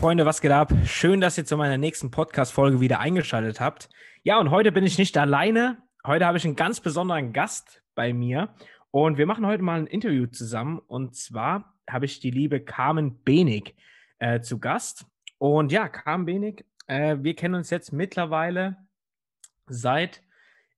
Freunde, was geht ab? Schön, dass ihr zu meiner nächsten Podcast-Folge wieder eingeschaltet habt. Ja, und heute bin ich nicht alleine. Heute habe ich einen ganz besonderen Gast bei mir. Und wir machen heute mal ein Interview zusammen. Und zwar habe ich die liebe Carmen Benig äh, zu Gast. Und ja, Carmen Benig, äh, wir kennen uns jetzt mittlerweile seit,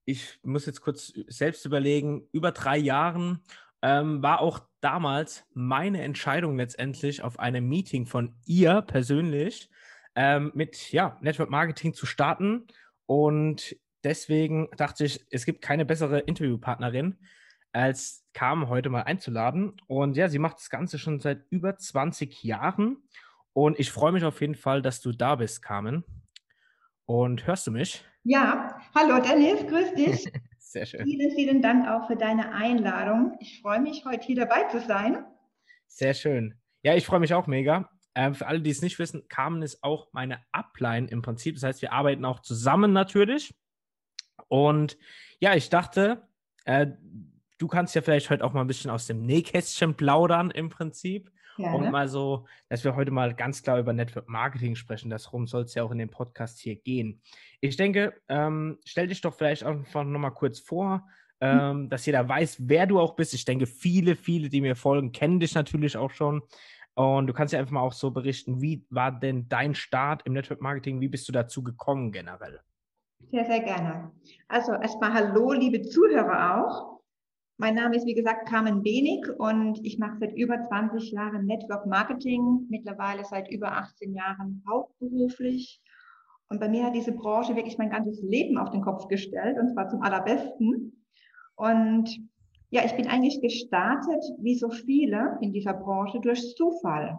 ich muss jetzt kurz selbst überlegen, über drei Jahren. Ähm, war auch damals meine Entscheidung letztendlich auf einem Meeting von ihr persönlich ähm, mit ja, Network Marketing zu starten. Und deswegen dachte ich, es gibt keine bessere Interviewpartnerin, als Carmen heute mal einzuladen. Und ja, sie macht das Ganze schon seit über 20 Jahren. Und ich freue mich auf jeden Fall, dass du da bist, Carmen. Und hörst du mich? Ja, hallo Dennis, grüß dich. Sehr schön. Vielen, vielen Dank auch für deine Einladung. Ich freue mich, heute hier dabei zu sein. Sehr schön. Ja, ich freue mich auch mega. Äh, für alle, die es nicht wissen, Carmen ist auch meine Upline im Prinzip. Das heißt, wir arbeiten auch zusammen natürlich. Und ja, ich dachte, äh, du kannst ja vielleicht heute auch mal ein bisschen aus dem Nähkästchen plaudern im Prinzip. Gerne. Und mal so, dass wir heute mal ganz klar über Network Marketing sprechen. Darum soll es ja auch in dem Podcast hier gehen. Ich denke, ähm, stell dich doch vielleicht einfach nochmal kurz vor, mhm. ähm, dass jeder weiß, wer du auch bist. Ich denke, viele, viele, die mir folgen, kennen dich natürlich auch schon. Und du kannst ja einfach mal auch so berichten, wie war denn dein Start im Network Marketing? Wie bist du dazu gekommen generell? Sehr, sehr gerne. Also erstmal Hallo, liebe Zuhörer auch. Mein Name ist, wie gesagt, Carmen Benig und ich mache seit über 20 Jahren Network Marketing, mittlerweile seit über 18 Jahren hauptberuflich. Und bei mir hat diese Branche wirklich mein ganzes Leben auf den Kopf gestellt und zwar zum allerbesten. Und ja, ich bin eigentlich gestartet, wie so viele in dieser Branche, durch Zufall.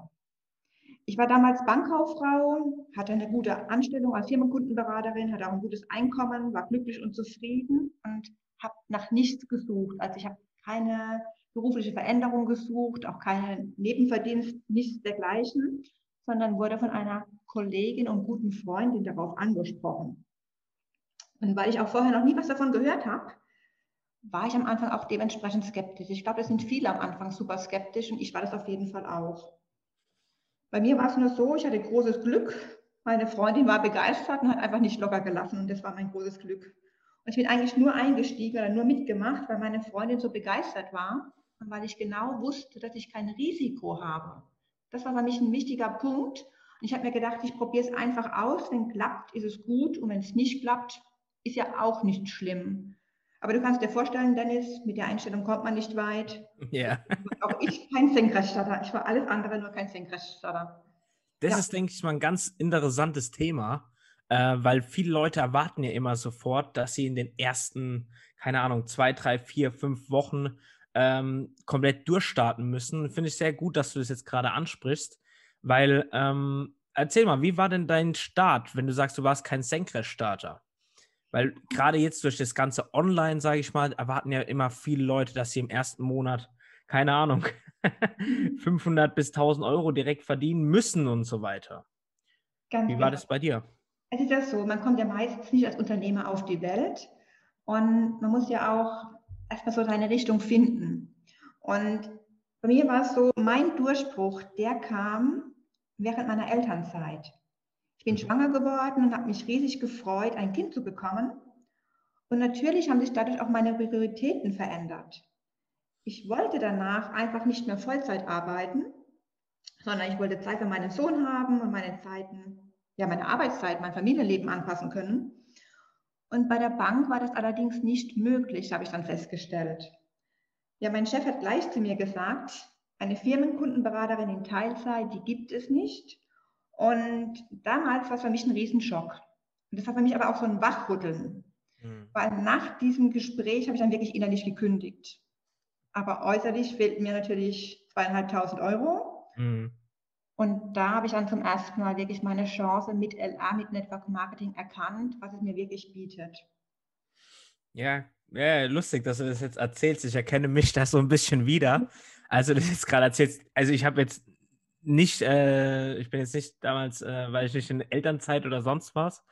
Ich war damals Bankkauffrau, hatte eine gute Anstellung als Firmenkundenberaterin, hatte auch ein gutes Einkommen, war glücklich und zufrieden und habe nach nichts gesucht. Also ich habe keine berufliche Veränderung gesucht, auch keinen Nebenverdienst, nichts dergleichen, sondern wurde von einer Kollegin und guten Freundin darauf angesprochen. Und weil ich auch vorher noch nie was davon gehört habe, war ich am Anfang auch dementsprechend skeptisch. Ich glaube, es sind viele am Anfang super skeptisch und ich war das auf jeden Fall auch. Bei mir war es nur so, ich hatte großes Glück. Meine Freundin war begeistert und hat einfach nicht locker gelassen und das war mein großes Glück. Und ich bin eigentlich nur eingestiegen oder nur mitgemacht, weil meine Freundin so begeistert war und weil ich genau wusste, dass ich kein Risiko habe. Das war für mich ein wichtiger Punkt. Und ich habe mir gedacht, ich probiere es einfach aus. Wenn klappt, ist es gut. Und wenn es nicht klappt, ist ja auch nicht schlimm. Aber du kannst dir vorstellen, Dennis, mit der Einstellung kommt man nicht weit. Ja. Auch ich kein Senkrechtstarter. Ich war alles andere, nur kein Senkrechtstarter. Das ja. ist, denke ich, mal ein ganz interessantes Thema, äh, weil viele Leute erwarten ja immer sofort, dass sie in den ersten, keine Ahnung, zwei, drei, vier, fünf Wochen ähm, komplett durchstarten müssen. Finde ich sehr gut, dass du das jetzt gerade ansprichst, weil ähm, erzähl mal, wie war denn dein Start, wenn du sagst, du warst kein Senkrechtstarter? Weil gerade jetzt durch das ganze Online, sage ich mal, erwarten ja immer viele Leute, dass sie im ersten Monat, keine Ahnung, 500 bis 1000 Euro direkt verdienen müssen und so weiter. Ganz Wie war genau. das bei dir? Es ist ja so, man kommt ja meistens nicht als Unternehmer auf die Welt und man muss ja auch erstmal so seine Richtung finden. Und bei mir war es so, mein Durchbruch, der kam während meiner Elternzeit. Ich bin schwanger geworden und habe mich riesig gefreut, ein Kind zu bekommen. Und natürlich haben sich dadurch auch meine Prioritäten verändert. Ich wollte danach einfach nicht mehr Vollzeit arbeiten, sondern ich wollte Zeit für meinen Sohn haben und meine Zeiten ja, meine Arbeitszeit, mein Familienleben anpassen können. Und bei der Bank war das allerdings nicht möglich, habe ich dann festgestellt. Ja, mein Chef hat gleich zu mir gesagt, eine Firmenkundenberaterin in Teilzeit, die gibt es nicht. Und damals war es für mich ein Riesenschock. Und das war für mich aber auch so ein Wachrütteln. Mhm. Weil nach diesem Gespräch habe ich dann wirklich innerlich gekündigt. Aber äußerlich fehlten mir natürlich zweieinhalbtausend Euro. Mhm. Und da habe ich dann zum ersten Mal wirklich meine Chance mit LA, mit Network Marketing erkannt, was es mir wirklich bietet. Ja, ja, lustig, dass du das jetzt erzählst. Ich erkenne mich da so ein bisschen wieder. Also, das jetzt gerade erzählst. Also, ich habe jetzt nicht, äh, ich bin jetzt nicht damals, äh, weil ich nicht in Elternzeit oder sonst was,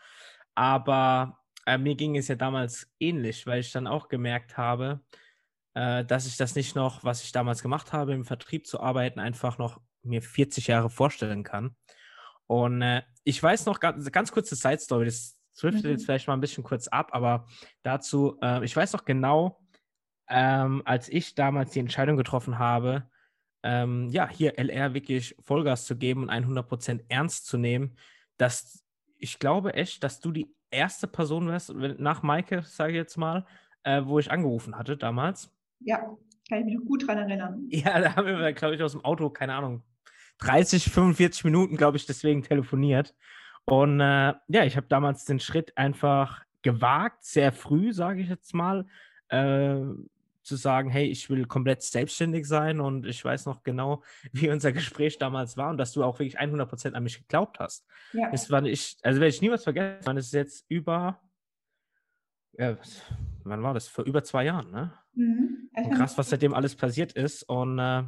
aber äh, mir ging es ja damals ähnlich, weil ich dann auch gemerkt habe, äh, dass ich das nicht noch, was ich damals gemacht habe, im Vertrieb zu arbeiten, einfach noch mir 40 Jahre vorstellen kann. Und äh, ich weiß noch ganz, ganz kurze Side-Story, das driftet Mhm. jetzt vielleicht mal ein bisschen kurz ab, aber dazu, äh, ich weiß noch genau, ähm, als ich damals die Entscheidung getroffen habe, ähm, ja, hier LR wirklich Vollgas zu geben und 100% ernst zu nehmen, dass ich glaube echt, dass du die erste Person wärst, nach Maike, sage ich jetzt mal, äh, wo ich angerufen hatte damals. Ja, kann ich mich noch gut dran erinnern. Ja, da haben wir, glaube ich, aus dem Auto, keine Ahnung, 30, 45 Minuten, glaube ich, deswegen telefoniert. Und äh, ja, ich habe damals den Schritt einfach gewagt, sehr früh, sage ich jetzt mal, äh, zu sagen, hey, ich will komplett selbstständig sein und ich weiß noch genau, wie unser Gespräch damals war und dass du auch wirklich 100% an mich geglaubt hast. Ja, Das war ich, also werde ich niemals vergessen, das ist jetzt über, ja, wann war das? Vor über zwei Jahren, ne? mhm. Krass, was seitdem alles passiert ist. Und äh,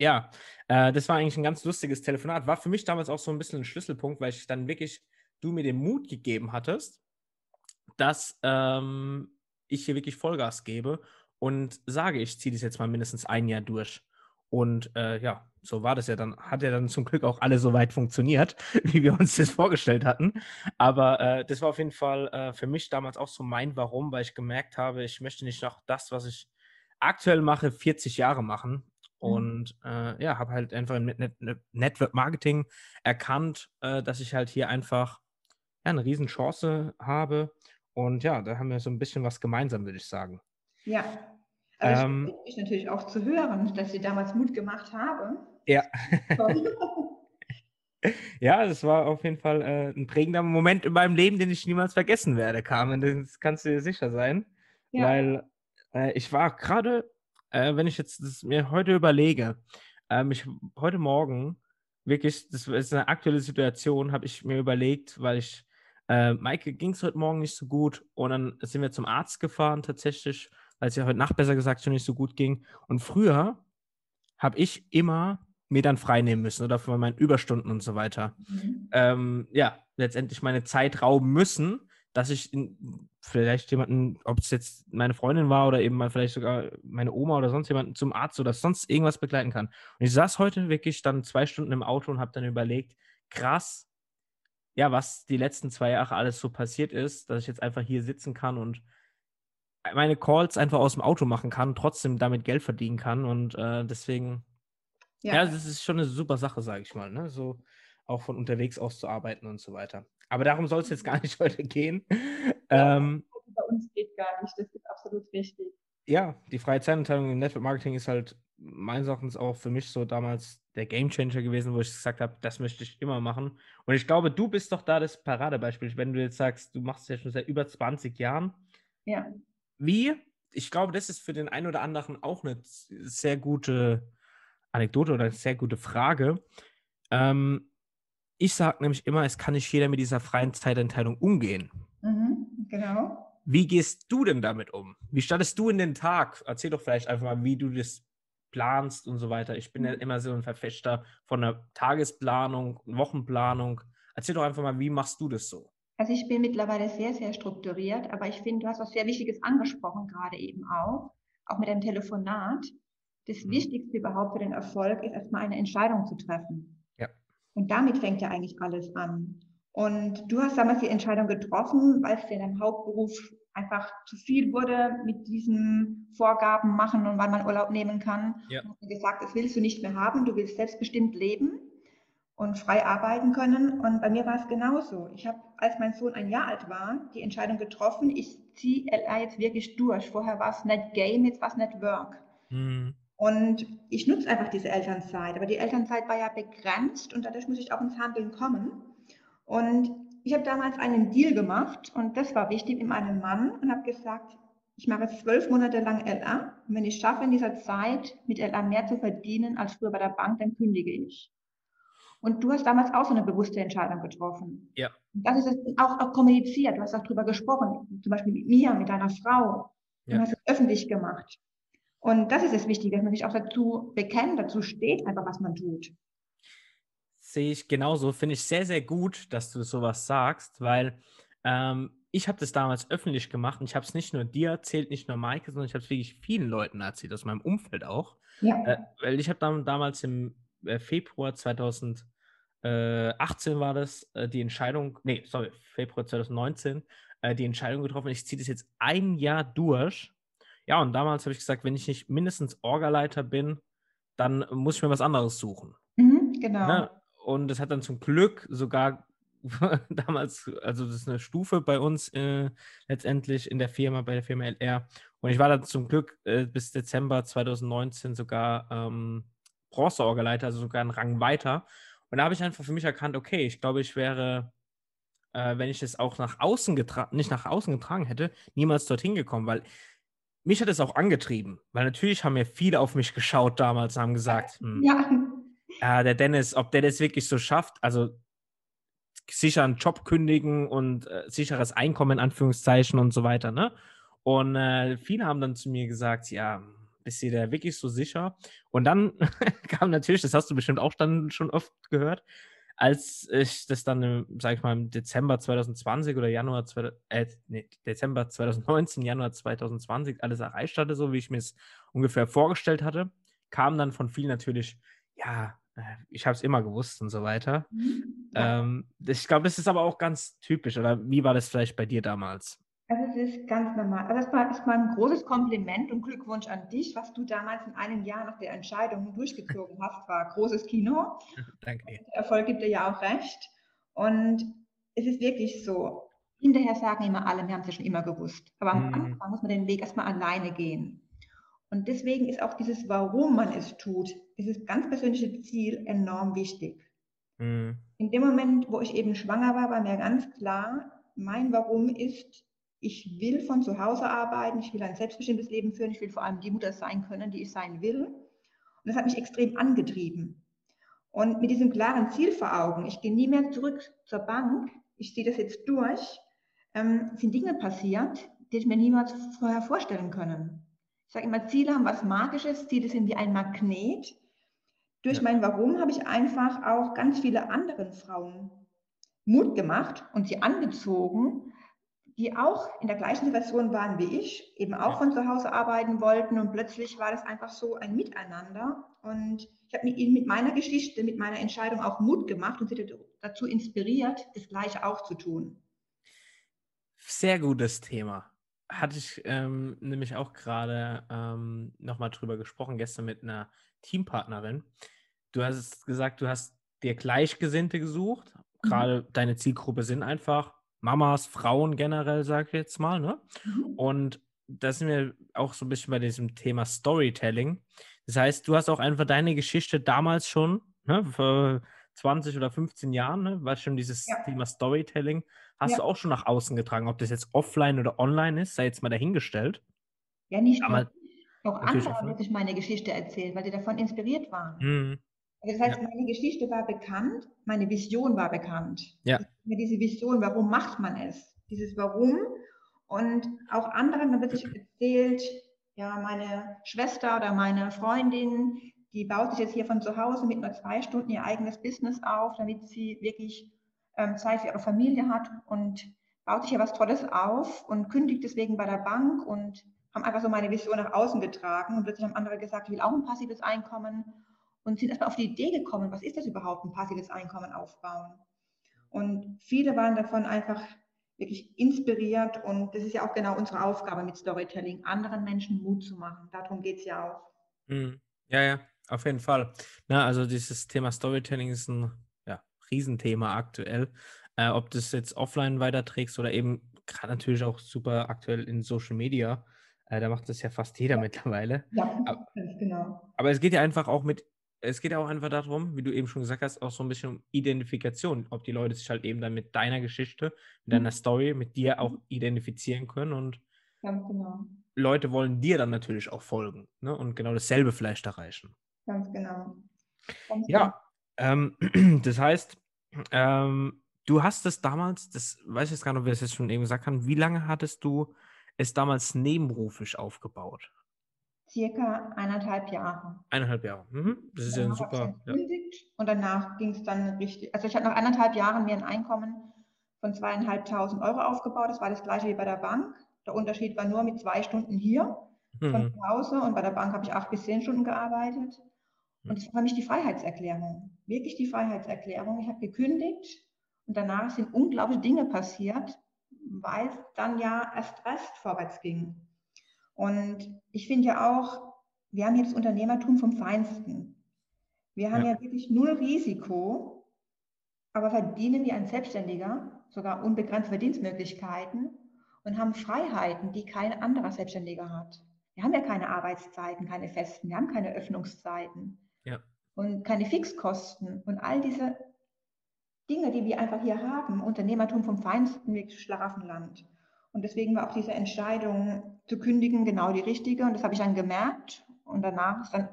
ja, äh, das war eigentlich ein ganz lustiges Telefonat. War für mich damals auch so ein bisschen ein Schlüsselpunkt, weil ich dann wirklich, du mir den Mut gegeben hattest, dass ähm, ich hier wirklich Vollgas gebe und sage, ich ziehe das jetzt mal mindestens ein Jahr durch. Und äh, ja, so war das ja dann, hat ja dann zum Glück auch alle so weit funktioniert, wie wir uns das vorgestellt hatten. Aber äh, das war auf jeden Fall äh, für mich damals auch so mein Warum, weil ich gemerkt habe, ich möchte nicht noch das, was ich aktuell mache, 40 Jahre machen. Und äh, ja, habe halt einfach im Net Net Network Marketing erkannt, äh, dass ich halt hier einfach ja, eine riesen Chance habe. Und ja, da haben wir so ein bisschen was gemeinsam, würde ich sagen. Ja, also Ähm, ich freue mich natürlich auch zu hören, dass ich damals Mut gemacht habe. Ja. Ja, das war auf jeden Fall äh, ein prägender Moment in meinem Leben, den ich niemals vergessen werde, Carmen. Das kannst du dir sicher sein. Ja. Weil äh, ich war gerade, äh, wenn ich jetzt das mir heute überlege, ähm, ich heute Morgen wirklich, das ist eine aktuelle Situation, habe ich mir überlegt, weil ich, äh, Maike ging es heute Morgen nicht so gut und dann sind wir zum Arzt gefahren tatsächlich, weil es ja heute Nacht besser gesagt schon nicht so gut ging. Und früher habe ich immer mir dann frei nehmen müssen oder für meine Überstunden und so weiter Mhm. ähm, ja, letztendlich meine Zeit rauben müssen, dass ich in, vielleicht jemanden, ob es jetzt meine Freundin war oder eben mal vielleicht sogar meine Oma oder sonst jemanden zum Arzt oder sonst irgendwas begleiten kann. Und ich saß heute wirklich dann zwei Stunden im Auto und habe dann überlegt, krass, ja, was die letzten zwei Jahre alles so passiert ist, dass ich jetzt einfach hier sitzen kann und meine Calls einfach aus dem Auto machen kann, trotzdem damit Geld verdienen kann und äh, deswegen ja. Ja, das ist schon eine super Sache, sage ich mal, ne? So auch von unterwegs aus zu arbeiten und so weiter. Aber darum soll es jetzt gar nicht heute gehen. Ja. Ähm, bei uns geht gar nicht, das ist absolut richtig. ja, die freie Zeitanteilung im Network Marketing ist halt meines Erachtens auch für mich so damals der Game Changer gewesen, wo ich gesagt habe, das möchte ich immer machen. Und ich glaube, du bist doch da das Paradebeispiel, wenn du jetzt sagst, du machst es ja schon seit über 20 Jahren. Ja, Wie? Ich glaube, das ist für den einen oder anderen auch eine sehr gute Anekdote oder eine sehr gute Frage. Ähm, ich sage nämlich immer, es kann nicht jeder mit dieser freien Zeiteinteilung umgehen. mhm. genau. Wie gehst du denn damit um? Wie startest du in den Tag? Erzähl doch vielleicht einfach mal, wie du das planst und so weiter. Ich bin ja immer so ein Verfechter von einer Tagesplanung, Wochenplanung. Erzähl doch einfach mal, wie machst du das so? Also ich bin mittlerweile sehr, sehr strukturiert, aber ich finde, du hast was sehr Wichtiges angesprochen, gerade eben auch, auch mit einem Telefonat. Das Mhm. Wichtigste überhaupt für den Erfolg ist erstmal eine Entscheidung zu treffen. Und damit fängt ja eigentlich alles an. Und du hast damals die Entscheidung getroffen, weil es dir in deinem Hauptberuf einfach zu viel wurde mit diesen Vorgaben machen und wann man Urlaub nehmen kann. Ja. Und gesagt, das willst du nicht mehr haben, du willst selbstbestimmt leben und frei arbeiten können. Und bei mir war es genauso. Ich habe, als mein Sohn ein Jahr alt war, die Entscheidung getroffen, ich ziehe LA jetzt wirklich durch. Vorher war es nicht Game, jetzt war es nicht Work. Hm, Und ich nutze einfach diese Elternzeit. Aber die Elternzeit war ja begrenzt und dadurch muss ich auch ins Handeln kommen. Und ich habe damals einen Deal gemacht und das war wichtig mit meinem Mann und habe gesagt, ich mache zwölf Monate lang LA und wenn ich schaffe in dieser Zeit mit LA mehr zu verdienen als früher bei der Bank, dann kündige ich. Und du hast damals auch so eine bewusste Entscheidung getroffen. Ja. Und das ist auch, auch kommuniziert. Du hast auch drüber gesprochen, zum Beispiel mit mir, mit deiner Frau. Ja. Du hast es öffentlich gemacht. Und das ist das Wichtige, dass man sich auch dazu bekennt, dazu steht, einfach was man tut. Sehe ich genauso. Finde ich sehr, sehr gut, dass du sowas sagst, weil ähm, ich habe das damals öffentlich gemacht und ich habe es nicht nur dir erzählt, nicht nur Maike, sondern ich habe es wirklich vielen Leuten erzählt, aus meinem Umfeld auch. Ja. Äh, weil ich habe dann damals im äh, Februar 2018 2018 war das, äh, die Entscheidung, nee, sorry, Februar 2019, äh, die Entscheidung getroffen, ich ziehe das jetzt ein Jahr durch. Ja, und damals habe ich gesagt, wenn ich nicht mindestens Orgaleiter bin, dann muss ich mir was anderes suchen. Mhm, genau. Ne? Und das hat dann zum Glück sogar damals, also das ist eine Stufe bei uns äh, letztendlich in der Firma, bei der Firma LR. Und ich war dann zum Glück äh, bis Dezember 2019 sogar ähm, Bronzeorgeleiter, also sogar einen Rang weiter. Und da habe ich einfach für mich erkannt, okay, ich glaube, ich wäre, äh, wenn ich das auch nach außen getragen, nicht nach außen getragen hätte, niemals dorthin gekommen, weil mich hat es auch angetrieben, weil natürlich haben ja viele auf mich geschaut damals und haben gesagt, hm, ja. der Dennis, ob der das wirklich so schafft, also sicher einen Job kündigen und äh, sicheres Einkommen in Anführungszeichen und so weiter, ne? Und äh, viele haben dann zu mir gesagt, ja, bist du da wirklich so sicher? Und dann kam natürlich, das hast du bestimmt auch dann schon oft gehört, als ich das dann, sag ich mal, im Dezember 2020 oder Januar, äh, nee, Dezember 2019, Januar 2020 alles erreicht hatte, so wie ich mir es ungefähr vorgestellt hatte, kam dann von vielen natürlich, ja, äh, ich habe es immer gewusst und so weiter. Mhm. Ja. Ähm, ich glaube, das ist aber auch ganz typisch. Oder wie war das vielleicht bei dir damals? Also es ist ganz normal. Also erstmal, erstmal ein großes Kompliment und Glückwunsch an dich, was du damals in einem Jahr nach der Entscheidung durchgezogen hast, war großes Kino. Danke. Der Erfolg gibt dir ja auch recht. Und es ist wirklich so. Hinterher sagen immer alle, wir haben es ja schon immer gewusst. Aber am mhm. Anfang muss man den Weg erstmal alleine gehen. Und deswegen ist auch dieses, warum man es tut, dieses ganz persönliche Ziel enorm wichtig. Mhm. In dem Moment, wo ich eben schwanger war, war mir ganz klar, mein Warum ist, ich will von zu Hause arbeiten, ich will ein selbstbestimmtes Leben führen, ich will vor allem die Mutter sein können, die ich sein will. Und das hat mich extrem angetrieben. Und mit diesem klaren Ziel vor Augen, ich gehe nie mehr zurück zur Bank, ich ziehe das jetzt durch, ähm, sind Dinge passiert, die ich mir niemals vorher vorstellen können. Ich sage immer, Ziele haben was Magisches, Ziele sind wie ein Magnet. Durch ja. mein Warum habe ich einfach auch ganz viele anderen Frauen Mut gemacht und sie angezogen, die auch in der gleichen Situation waren wie ich, eben auch von zu Hause arbeiten wollten und plötzlich war das einfach so ein Miteinander und ich habe ihnen mit meiner Geschichte, mit meiner Entscheidung auch Mut gemacht und sie dazu inspiriert, das Gleiche auch zu tun. Sehr gutes Thema hatte ich ähm, nämlich auch gerade ähm, nochmal drüber gesprochen, gestern mit einer Teampartnerin. Du hast gesagt, du hast dir Gleichgesinnte gesucht. Mhm. Gerade mhm. deine Zielgruppe sind einfach Mamas, Frauen generell, sag ich jetzt mal. Ne? Mhm. Und da sind wir auch so ein bisschen bei diesem Thema Storytelling. Das heißt, du hast auch einfach deine Geschichte damals schon, ne, vor 20 oder 15 Jahren, ne, war schon dieses ja. Thema Storytelling, hast ja. du auch schon nach außen getragen. Ob das jetzt offline oder online ist, sei jetzt mal dahingestellt. Ja, nicht nur. Auch andere haben sich meine Geschichte erzählt, weil sie davon inspiriert waren. Mhm. Also das heißt, ja. meine Geschichte war bekannt, meine Vision war bekannt. Ja. Diese Vision, warum macht man es? Dieses Warum. Und auch anderen, dann wird sich erzählt, ja, meine Schwester oder meine Freundin, die baut sich jetzt hier von zu Hause mit nur zwei Stunden ihr eigenes Business auf, damit sie wirklich ähm, Zeit für ihre Familie hat und baut sich ja was Tolles auf und kündigt deswegen bei der Bank und haben einfach so meine Vision nach außen getragen und plötzlich haben andere gesagt, ich will auch ein passives Einkommen und sind erstmal auf die Idee gekommen, was ist das überhaupt, ein passives Einkommen aufbauen. Und viele waren davon einfach wirklich inspiriert und das ist ja auch genau unsere Aufgabe mit Storytelling, anderen Menschen Mut zu machen. Darum geht es ja auch. Mhm. Ja, ja, auf jeden Fall. Na, also dieses Thema Storytelling ist ein Riesenthema aktuell. Äh, ob das jetzt offline weiterträgst oder eben gerade natürlich auch super aktuell in Social Media. Äh, da macht das ja fast jeder ja. mittlerweile. Ja, aber, genau. Aber es geht ja einfach auch mit, es geht ja auch einfach darum, wie du eben schon gesagt hast, auch so ein bisschen um Identifikation, ob die Leute sich halt eben dann mit deiner Geschichte, mit deiner mhm. Story, mit dir auch mhm. identifizieren können und Ganz genau. Leute wollen dir dann natürlich auch folgen ne? und genau dasselbe vielleicht erreichen. Ganz genau. Ganz ja, ähm, das heißt, ähm, du hast es damals, das weiß ich jetzt gar nicht, ob wir das jetzt schon eben gesagt haben, wie lange hattest du es damals nebenberuflich aufgebaut? Circa eineinhalb Jahre. Eineinhalb Jahre. Mhm. Das ist ja ein super. Ja. Und danach ging es dann richtig. Also ich habe nach eineinhalb Jahren mir ein Einkommen von zweieinhalbtausend Euro aufgebaut. Das war das gleiche wie bei der Bank. Der Unterschied war nur mit zwei Stunden hier mhm. von zu Hause und bei der Bank habe ich acht bis zehn Stunden gearbeitet. Und das war für mich die Freiheitserklärung. Wirklich die Freiheitserklärung. Ich habe gekündigt und danach sind unglaubliche Dinge passiert, weil es dann ja erst recht vorwärts ging. Und ich finde ja auch, wir haben jetzt Unternehmertum vom Feinsten. Wir haben ja, ja wirklich null Risiko, aber verdienen wie ein Selbstständiger, sogar unbegrenzte Verdienstmöglichkeiten und haben Freiheiten, die kein anderer Selbstständiger hat. Wir haben ja keine Arbeitszeiten, keine festen, wir haben keine Öffnungszeiten ja. und keine Fixkosten und all diese Dinge, die wir einfach hier haben, Unternehmertum vom Feinsten, wirklich Schlaraffenland. Und deswegen war auch diese Entscheidung zu kündigen genau die richtige. Und das habe ich dann gemerkt. Und danach ist dann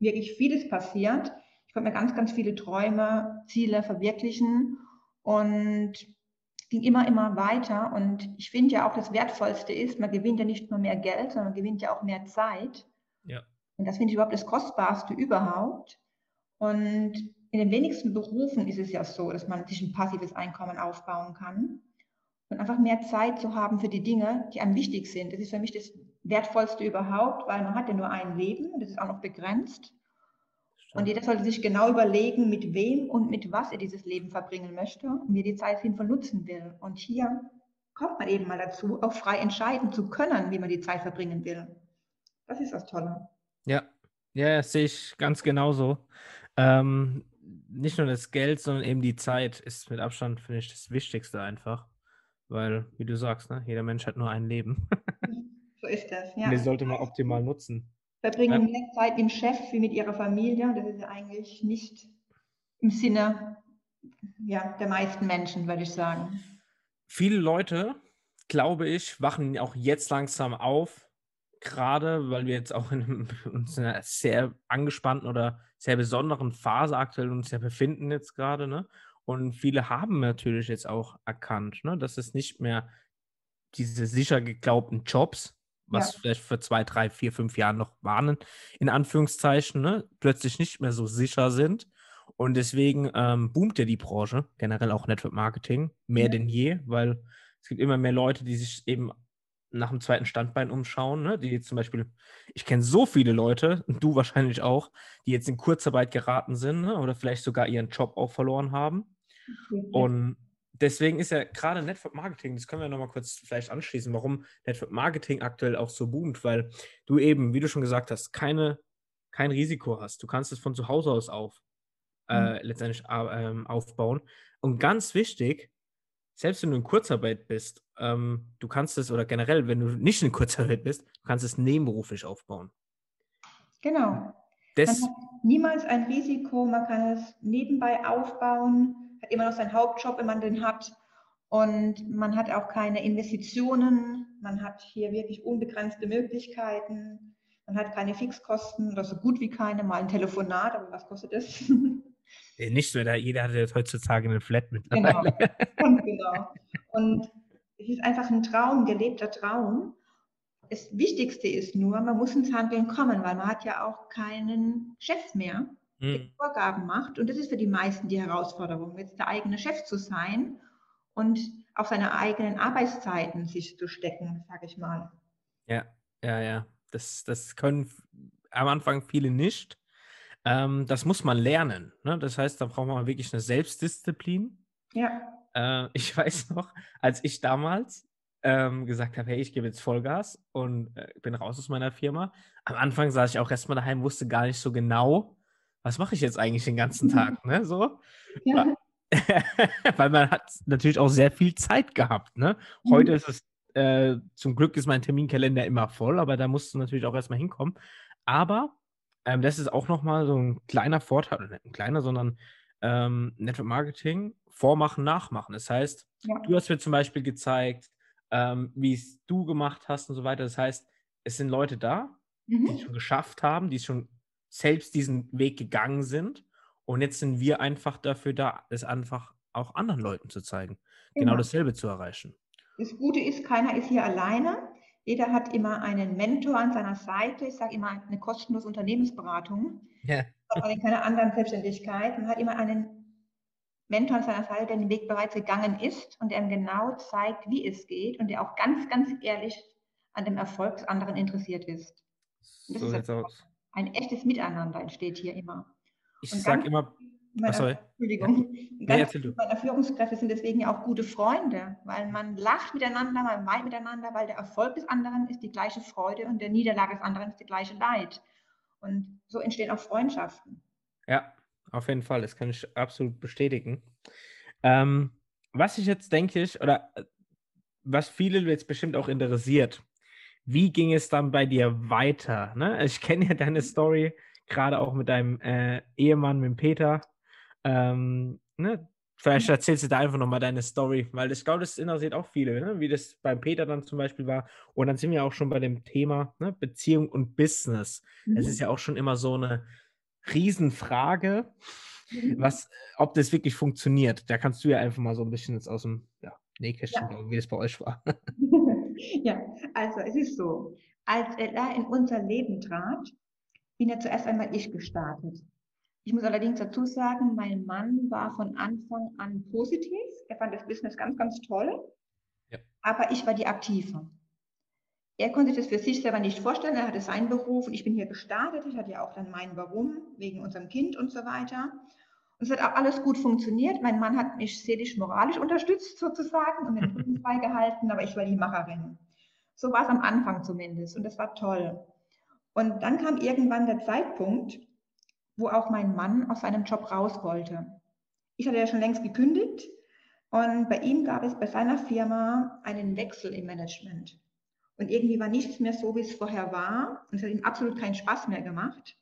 wirklich vieles passiert. Ich konnte mir ganz, ganz viele Träume, Ziele verwirklichen und ging immer, immer weiter. Und ich finde ja auch, das Wertvollste ist, man gewinnt ja nicht nur mehr Geld, sondern man gewinnt ja auch mehr Zeit. Ja. Und das finde ich überhaupt das Kostbarste überhaupt. Und in den wenigsten Berufen ist es ja so, dass man sich ein passives Einkommen aufbauen kann. Und einfach mehr Zeit zu haben für die Dinge, die einem wichtig sind. Das ist für mich das Wertvollste überhaupt, weil man hat ja nur ein Leben, das ist auch noch begrenzt. Und jeder sollte sich genau überlegen, mit wem und mit was er dieses Leben verbringen möchte und wie er die Zeit sinnvoll nutzen will. Und hier kommt man eben mal dazu, auch frei entscheiden zu können, wie man die Zeit verbringen will. Das ist das Tolle. Ja, ja, das sehe ich ganz genauso. Ähm, nicht nur das Geld, sondern eben die Zeit ist mit Abstand, finde ich, das Wichtigste einfach. Weil, wie du sagst, ne, jeder Mensch hat nur ein Leben. so ist das, ja. Und die sollte man optimal nutzen. Verbringen ähm, mehr Zeit im Chef wie mit ihrer Familie. Das ist ja eigentlich nicht im Sinne ja, der meisten Menschen, würde ich sagen. Viele Leute, glaube ich, wachen auch jetzt langsam auf, gerade weil wir jetzt auch in, uns in einer sehr angespannten oder sehr besonderen Phase aktuell uns ja befinden jetzt gerade, ne? Und viele haben natürlich jetzt auch erkannt, ne, dass es nicht mehr diese sicher geglaubten Jobs, was ja. vielleicht vor zwei, drei, vier, fünf Jahren noch waren, in Anführungszeichen, ne, plötzlich nicht mehr so sicher sind. Und deswegen ähm, boomt ja die Branche, generell auch Network Marketing, mehr ja. denn je, weil es gibt immer mehr Leute, die sich eben nach dem zweiten Standbein umschauen, ne? die jetzt zum Beispiel, ich kenne so viele Leute, und du wahrscheinlich auch, die jetzt in Kurzarbeit geraten sind ne? oder vielleicht sogar ihren Job auch verloren haben und deswegen ist ja gerade Network Marketing, das können wir nochmal kurz vielleicht anschließen, warum Network Marketing aktuell auch so boomt, weil du eben, wie du schon gesagt hast, keine, kein Risiko hast. Du kannst es von zu Hause aus auf, äh, mhm. letztendlich äh, aufbauen. Und ganz wichtig, selbst wenn du in Kurzarbeit bist, ähm, du kannst es, oder generell, wenn du nicht in Kurzarbeit bist, du kannst es nebenberuflich aufbauen. Genau. Das, man hat niemals ein Risiko, man kann es nebenbei aufbauen immer noch seinen Hauptjob, wenn man den hat. Und man hat auch keine Investitionen. Man hat hier wirklich unbegrenzte Möglichkeiten. Man hat keine Fixkosten oder so gut wie keine. Mal ein Telefonat, aber was kostet das? Nicht so, jeder hat jetzt heutzutage eine Flat mit. Genau. Und, genau. Und es ist einfach ein Traum, gelebter Traum. Das Wichtigste ist nur, man muss ins Handeln kommen, weil man hat ja auch keinen Chef mehr mhm. Vorgaben macht. Und das ist für die meisten die Herausforderung, jetzt der eigene Chef zu sein und auf seine eigenen Arbeitszeiten sich zu stecken, sage ich mal. Ja, ja, ja. Das, das können am Anfang viele nicht. Ähm, das muss man lernen. Ne? Das heißt, da braucht man wirklich eine Selbstdisziplin. Ja. Äh, ich weiß noch, als ich damals ähm, gesagt habe, hey, ich gebe jetzt Vollgas und äh, bin raus aus meiner Firma. Am Anfang saß ich auch erstmal daheim, wusste gar nicht so genau, was mache ich jetzt eigentlich den ganzen Tag? Ne? So. Ja. Weil man hat natürlich auch sehr viel Zeit gehabt. Ne? Heute mhm. ist es, äh, zum Glück ist mein Terminkalender immer voll, aber da musst du natürlich auch erstmal hinkommen. Aber ähm, das ist auch nochmal so ein kleiner Vorteil, nicht ein kleiner, sondern ähm, Network Marketing, vormachen, nachmachen. Das heißt, ja. du hast mir zum Beispiel gezeigt, ähm, wie es du gemacht hast und so weiter. Das heißt, es sind Leute da, mhm. die es schon geschafft haben, die es schon selbst diesen Weg gegangen sind. Und jetzt sind wir einfach dafür da, es einfach auch anderen Leuten zu zeigen, genau, genau dasselbe zu erreichen. Das Gute ist, keiner ist hier alleine. Jeder hat immer einen Mentor an seiner Seite. Ich sage immer eine kostenlose Unternehmensberatung. Ja. Aber in keiner anderen Selbstständigkeit. Man hat immer einen Mentor an seiner Seite, der den Weg bereits gegangen ist und der ihm genau zeigt, wie es geht und der auch ganz, ganz ehrlich an dem Erfolg des anderen interessiert ist. so sieht's aus Ein echtes Miteinander entsteht hier immer. Ich sage immer, meiner, Entschuldigung, ja. ganz nee, meiner Führungskräfte sind deswegen ja auch gute Freunde, weil man lacht miteinander, man weint miteinander, weil der Erfolg des anderen ist die gleiche Freude und der Niederlage des anderen ist die gleiche Leid. Und so entstehen auch Freundschaften. Ja, auf jeden Fall, das kann ich absolut bestätigen. Ähm, was ich jetzt denke ich, oder äh, was viele jetzt bestimmt auch interessiert, wie ging es dann bei dir weiter? Ne? Ich kenne ja deine Story, gerade auch mit deinem äh, Ehemann, mit Peter. Ähm, ne? Vielleicht erzählst du da einfach nochmal deine Story, weil ich glaube, das interessiert auch viele, ne? wie das beim Peter dann zum Beispiel war. Und dann sind wir auch schon bei dem Thema ne? Beziehung und Business. Mhm. Es ist ja auch schon immer so eine Riesenfrage, mhm. was, ob das wirklich funktioniert. Da kannst du ja einfach mal so ein bisschen jetzt aus dem ja, Nähkästchen, ja. wie das bei euch war. ja, also es ist so, als er in unser Leben trat, bin ja zuerst einmal ich gestartet. Ich muss allerdings dazu sagen, mein Mann war von Anfang an positiv. Er fand das Business ganz, ganz toll. Ja. Aber ich war die Aktive. Er konnte sich das für sich selber nicht vorstellen. Er hatte seinen Beruf und ich bin hier gestartet. Ich hatte ja auch dann meinen Warum, wegen unserem Kind und so weiter. Es hat auch alles gut funktioniert. Mein Mann hat mich seelisch-moralisch unterstützt sozusagen und den Rücken freigehalten, aber ich war die Macherin. So war es am Anfang zumindest und das war toll. Und dann kam irgendwann der Zeitpunkt, wo auch mein Mann aus seinem Job raus wollte. Ich hatte ja schon längst gekündigt und bei ihm gab es bei seiner Firma einen Wechsel im Management. Und irgendwie war nichts mehr so, wie es vorher war. Und es hat ihm absolut keinen Spaß mehr gemacht.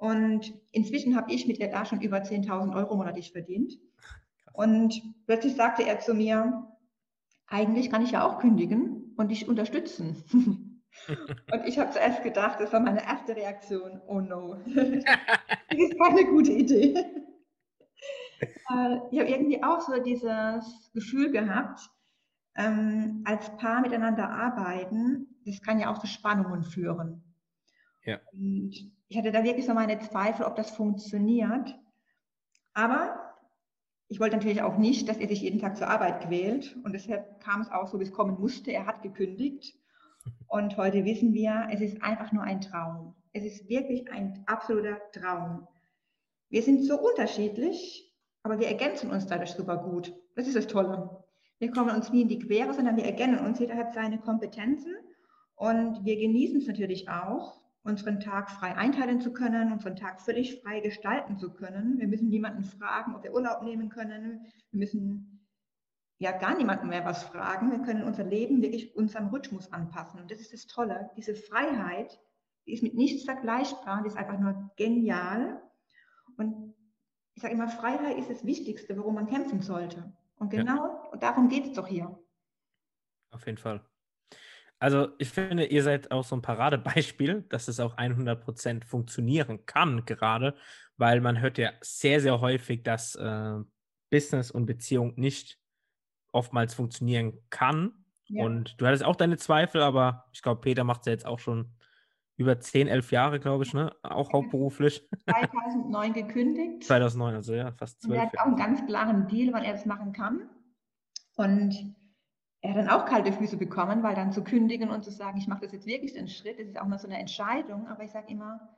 Und inzwischen habe ich mit der da schon über 10.000 Euro monatlich verdient. Und plötzlich sagte er zu mir, eigentlich kann ich ja auch kündigen und dich unterstützen. Und ich habe zuerst gedacht, das war meine erste Reaktion, oh no, das ist keine gute Idee. Äh, ich habe irgendwie auch so dieses Gefühl gehabt, ähm, als Paar miteinander arbeiten, das kann ja auch zu Spannungen führen. Ja. Und ich hatte da wirklich so meine Zweifel, ob das funktioniert. Aber ich wollte natürlich auch nicht, dass er sich jeden Tag zur Arbeit quält. Und deshalb kam es auch so, wie es kommen musste. Er hat gekündigt. Und heute wissen wir, es ist einfach nur ein Traum. Es ist wirklich ein absoluter Traum. Wir sind so unterschiedlich, aber wir ergänzen uns dadurch super gut. Das ist das Tolle. Wir kommen uns nie in die Quere, sondern wir erkennen uns. Jeder hat seine Kompetenzen und wir genießen es natürlich auch, unseren Tag frei einteilen zu können, unseren Tag völlig frei gestalten zu können. Wir müssen niemanden fragen, ob wir Urlaub nehmen können. Wir müssen ja gar niemanden mehr was fragen. Wir können unser Leben wirklich unserem Rhythmus anpassen. Und das ist das Tolle. Diese Freiheit, die ist mit nichts vergleichbar, die ist einfach nur genial. Und ich sage immer, Freiheit ist das Wichtigste, worum man kämpfen sollte. Und genau ja. darum geht es doch hier. Auf jeden Fall. Also ich finde, ihr seid auch so ein Paradebeispiel, dass es auch 100% funktionieren kann gerade, weil man hört ja sehr, sehr häufig, dass äh, Business und Beziehung nicht oftmals funktionieren kann. Ja. Und du hattest auch deine Zweifel, aber ich glaube, Peter macht es ja jetzt auch schon über 10, 11 Jahre, glaube ich, ne? Auch hauptberuflich. 2009 gekündigt. 2009, also ja, fast zwölf. Er hat auch einen ganz klaren Deal, wann er das machen kann. Und er hat dann auch kalte Füße bekommen, weil dann zu kündigen und zu sagen, ich mache das jetzt wirklich den Schritt, das ist auch mal so eine Entscheidung. Aber ich sage immer,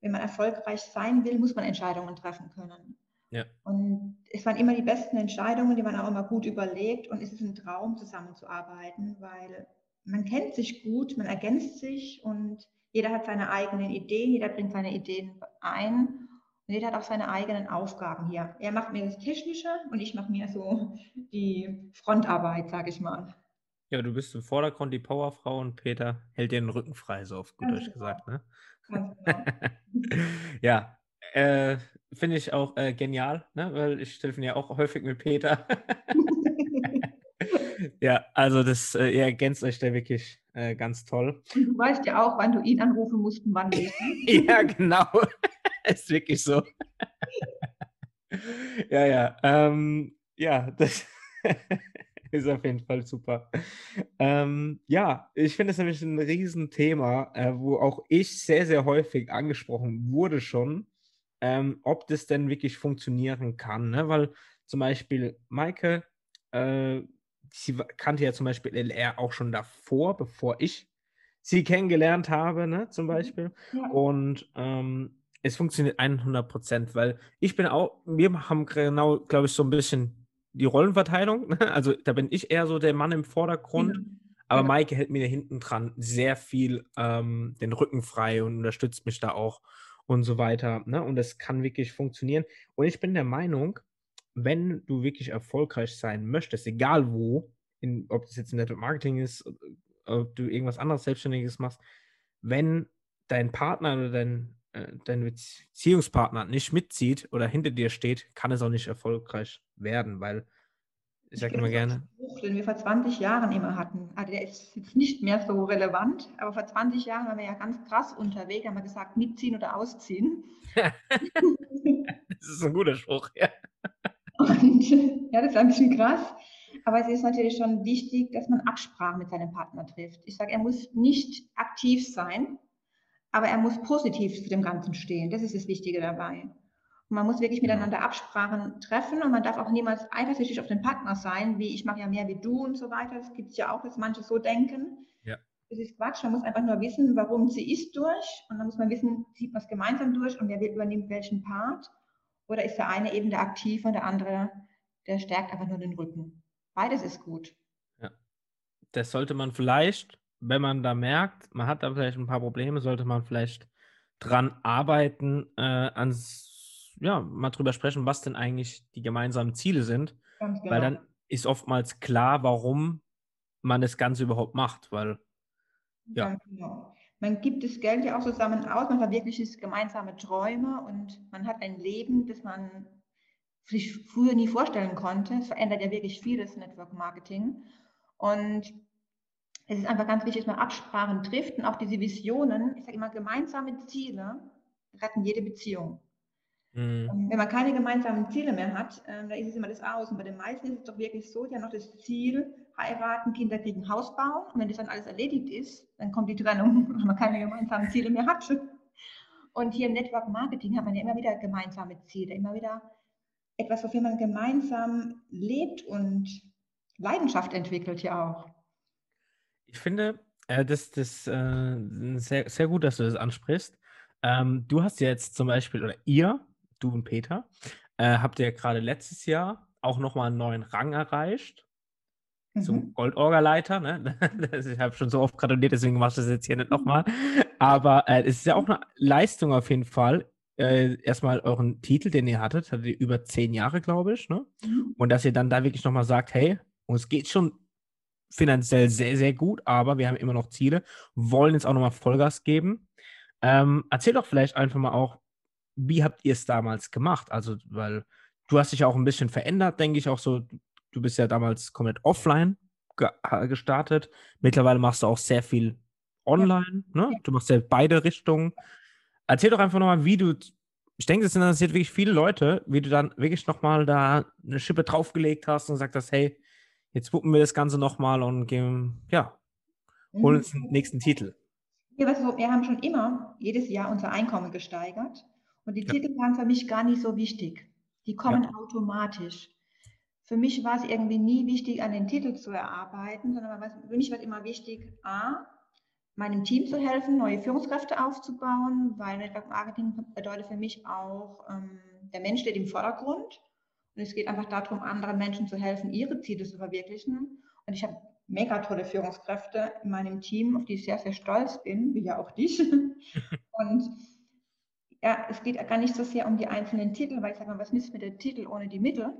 wenn man erfolgreich sein will, muss man Entscheidungen treffen können. Ja. Und es waren immer die besten Entscheidungen, die man auch immer gut überlegt. Und es ist ein Traum, zusammenzuarbeiten, weil man kennt sich gut, man ergänzt sich und jeder hat seine eigenen Ideen, jeder bringt seine Ideen ein jeder hat auch seine eigenen Aufgaben hier. Er macht mir das Technische und ich mache mir so die Frontarbeit, sage ich mal. Ja, du bist im Vordergrund die Powerfrau und Peter hält dir den Rücken frei, so auf gut Deutsch genau. gesagt. Ne? Genau. ja, äh, Finde ich auch äh, genial, ne? weil ich telefoniere auch häufig mit Peter. ja, also das, äh, ihr ergänzt euch da wirklich äh, ganz toll. Und du weißt ja auch, wann du ihn anrufen musst und wann nicht. ja, genau. Ist wirklich so. ja, ja. Ähm, ja, das ist auf jeden Fall super. Ähm, ja, ich finde es nämlich ein Riesenthema, äh, wo auch ich sehr, sehr häufig angesprochen wurde schon ähm, ob das denn wirklich funktionieren kann. Ne? Weil zum Beispiel Maike, äh, sie kannte ja zum Beispiel LR auch schon davor, bevor ich sie kennengelernt habe, ne, zum mhm. Beispiel. Ja. Und ähm, es funktioniert 100 Prozent, weil ich bin auch, wir haben genau, glaube ich, so ein bisschen die Rollenverteilung. Ne? Also da bin ich eher so der Mann im Vordergrund. Ja. Aber ja. Maike hält mir hinten dran sehr viel ähm, den Rücken frei und unterstützt mich da auch und so weiter. Ne? Und das kann wirklich funktionieren. Und ich bin der Meinung, wenn du wirklich erfolgreich sein möchtest, egal wo, in, ob das jetzt im Network Marketing ist, ob du irgendwas anderes Selbstständiges machst, wenn dein Partner oder dein, dein Beziehungspartner nicht mitzieht oder hinter dir steht, kann es auch nicht erfolgreich werden, weil ich sage immer gerne. Spruch, den wir vor 20 Jahren immer hatten. Also der ist jetzt nicht mehr so relevant, aber vor 20 Jahren waren wir ja ganz krass unterwegs, haben wir gesagt, mitziehen oder ausziehen. das ist ein guter Spruch, ja. Und ja, das ist ein bisschen krass. Aber es ist natürlich schon wichtig, dass man Absprachen mit seinem Partner trifft. Ich sage, er muss nicht aktiv sein, aber er muss positiv zu dem Ganzen stehen. Das ist das Wichtige dabei. Und man muss wirklich miteinander Absprachen treffen und man darf auch niemals eifersüchtig auf den Partner sein, wie ich mache ja mehr wie du und so weiter. Das gibt es ja auch, dass manche so denken. Ja. Das ist Quatsch. Man muss einfach nur wissen, warum sie ist durch. Und dann muss man wissen, zieht man es gemeinsam durch und wer übernimmt welchen Part. Oder ist der eine eben der Aktive und der andere, der stärkt einfach nur den Rücken. Beides ist gut. Ja. Das sollte man vielleicht, wenn man da merkt, man hat da vielleicht ein paar Probleme, sollte man vielleicht dran arbeiten, äh, ans ja, mal drüber sprechen, was denn eigentlich die gemeinsamen Ziele sind. Genau. Weil dann ist oftmals klar, warum man das Ganze überhaupt macht, weil ja. Genau. Man gibt das Geld ja auch zusammen aus, man verwirklicht gemeinsame Träume und man hat ein Leben, das man sich früher nie vorstellen konnte. Es verändert ja wirklich vieles Network Marketing. Und es ist einfach ganz wichtig, dass man Absprachen trifft und auch diese Visionen, ich sage immer, gemeinsame Ziele retten jede Beziehung. Mhm. Wenn man keine gemeinsamen Ziele mehr hat, äh, da ist es immer das Aus. Und bei den meisten ist es doch wirklich so, die haben noch das Ziel, heiraten, Kinder kriegen, Haus bauen. Und wenn das dann alles erledigt ist, dann kommt die Trennung, wenn man keine gemeinsamen Ziele mehr hat. Und hier im Network Marketing hat man ja immer wieder gemeinsame Ziele, immer wieder etwas, wofür man gemeinsam lebt und Leidenschaft entwickelt ja auch. Ich finde, äh, das, das äh, sehr, sehr gut, dass du das ansprichst. Ähm, du hast jetzt zum Beispiel, oder ihr du und Peter, äh, habt ihr gerade letztes Jahr auch nochmal einen neuen Rang erreicht. Mhm. Zum Goldorgerleiter. Ne? ich habe schon so oft gratuliert, deswegen machst du das jetzt hier nicht nochmal. Aber äh, es ist ja auch eine Leistung auf jeden Fall. Äh, erstmal euren Titel, den ihr hattet, hattet ihr über zehn Jahre, glaube ich. Ne? Mhm. Und dass ihr dann da wirklich nochmal sagt, hey, uns geht schon finanziell sehr, sehr gut, aber wir haben immer noch Ziele, wollen jetzt auch nochmal Vollgas geben. Ähm, erzähl doch vielleicht einfach mal auch, wie habt ihr es damals gemacht? Also, weil du hast dich auch ein bisschen verändert, denke ich auch so. Du bist ja damals komplett offline ge gestartet. Mittlerweile machst du auch sehr viel online. Ne? Du machst ja beide Richtungen. Erzähl doch einfach nochmal, wie du, ich denke, es interessiert wirklich viele Leute, wie du dann wirklich nochmal da eine Schippe draufgelegt hast und gesagt hast, hey, jetzt gucken wir das Ganze nochmal und gehen, ja, holen uns den nächsten Titel. Ja, wir haben schon immer jedes Jahr unser Einkommen gesteigert. Und die ja. Titel waren für mich gar nicht so wichtig. Die kommen ja. automatisch. Für mich war es irgendwie nie wichtig, an den Titel zu erarbeiten, sondern für mich war es immer wichtig, A, meinem Team zu helfen, neue Führungskräfte aufzubauen, weil Network Marketing bedeutet für mich auch, ähm, der Mensch steht im Vordergrund. Und es geht einfach darum, anderen Menschen zu helfen, ihre Ziele zu verwirklichen. Und ich habe mega tolle Führungskräfte in meinem Team, auf die ich sehr, sehr stolz bin, wie ja auch dich. Und ja, es geht gar nicht so sehr um die einzelnen Titel, weil ich sage mal, was nützt mir der Titel ohne die Mittel?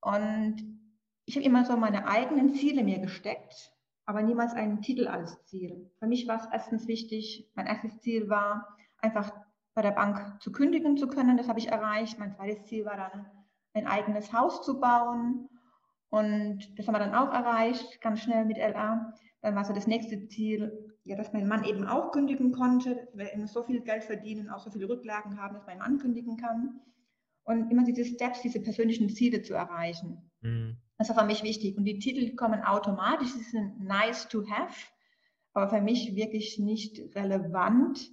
Und ich habe immer so meine eigenen Ziele mir gesteckt, aber niemals einen Titel als Ziel. Für mich war es erstens wichtig, mein erstes Ziel war, einfach bei der Bank zu kündigen zu können. Das habe ich erreicht. Mein zweites Ziel war dann, ein eigenes Haus zu bauen. Und das haben wir dann auch erreicht, ganz schnell mit LA. Dann war so das nächste Ziel, ja, dass mein Mann eben auch kündigen konnte, dass wir so viel Geld verdienen, auch so viele Rücklagen haben, dass mein Mann kündigen kann. Und immer diese Steps, diese persönlichen Ziele zu erreichen. Mhm. Das war für mich wichtig. Und die Titel kommen automatisch, sie sind nice to have, aber für mich wirklich nicht relevant.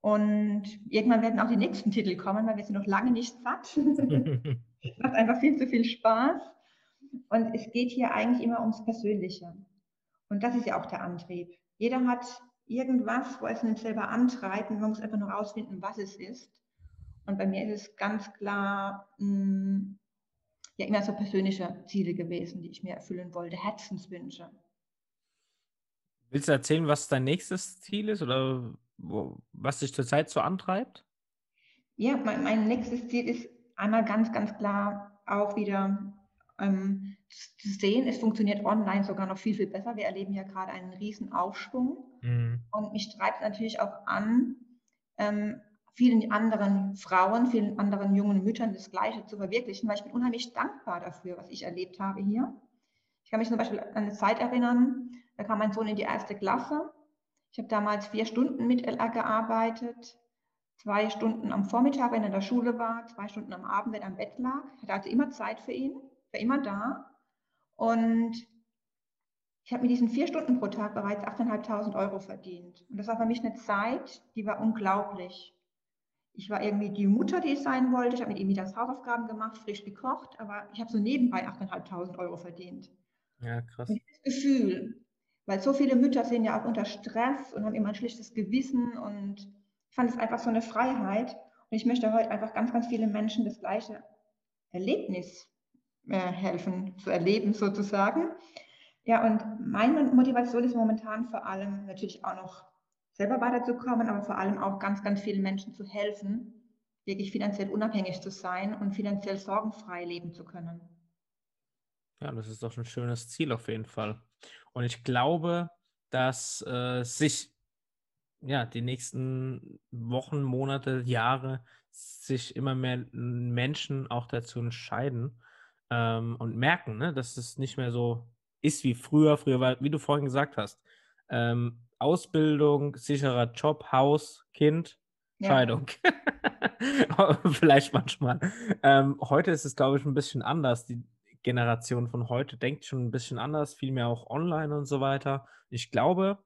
Und irgendwann werden auch die nächsten Titel kommen, weil wir sind noch lange nicht satt. macht einfach viel zu viel Spaß. Und es geht hier eigentlich immer ums Persönliche. Und das ist ja auch der Antrieb. Jeder hat irgendwas, wo es einen selber antreibt und man muss einfach nur rausfinden, was es ist. Und bei mir ist es ganz klar mh, hm, ja immer so persönliche Ziele gewesen, die ich mir erfüllen wollte, Herzenswünsche. Willst du erzählen, was dein nächstes Ziel ist oder wo, was dich zurzeit so antreibt? Ja, mein, mein nächstes Ziel ist einmal ganz, ganz klar auch wieder ähm, zu sehen, es funktioniert online sogar noch viel, viel besser. Wir erleben ja gerade einen riesen Aufschwung. Mhm. Und mich treibt natürlich auch an, ähm, vielen anderen Frauen, vielen anderen jungen Müttern das Gleiche zu verwirklichen, weil ich bin unheimlich dankbar dafür, was ich erlebt habe hier. Ich kann mich zum Beispiel an eine Zeit erinnern, da kam mein Sohn in die erste Klasse. Ich habe damals vier Stunden mit LR gearbeitet, zwei Stunden am Vormittag, wenn er in der Schule war, zwei Stunden am Abend, wenn er am Bett lag. Ich hatte also immer Zeit für ihn, war immer da. Und ich habe mit diesen vier Stunden pro Tag bereits 8.500 Euro verdient. Und das war für mich eine Zeit, die war unglaublich. Ich war irgendwie die Mutter, die ich sein wollte. Ich habe mit ihm wieder Hausaufgaben gemacht, frisch gekocht, aber ich habe so nebenbei 8.500 Euro verdient. Ja, krass. Und dieses Gefühl, weil so viele Mütter sind ja auch unter Stress und haben immer ein schlechtes Gewissen und ich fand es einfach so eine Freiheit. Und ich möchte heute einfach ganz, ganz viele Menschen das gleiche Erlebnis äh, helfen zu erleben sozusagen. Ja, und meine Motivation ist momentan vor allem natürlich auch noch selber weiterzukommen, aber vor allem auch ganz, ganz vielen Menschen zu helfen, wirklich finanziell unabhängig zu sein und finanziell sorgenfrei leben zu können. Ja, das ist doch ein schönes Ziel auf jeden Fall. Und ich glaube, dass äh, sich ja die nächsten Wochen, Monate, Jahre sich immer mehr Menschen auch dazu entscheiden ähm, und merken, ne, dass es nicht mehr so ist wie früher. Früher war, wie du vorhin gesagt hast, ähm, Ausbildung, sicherer Job, Haus, Kind, ja. Scheidung. Vielleicht manchmal. Ähm, heute ist es, glaube ich, ein bisschen anders. Die Generation von heute denkt schon ein bisschen anders, viel mehr auch online und so weiter. Ich glaube,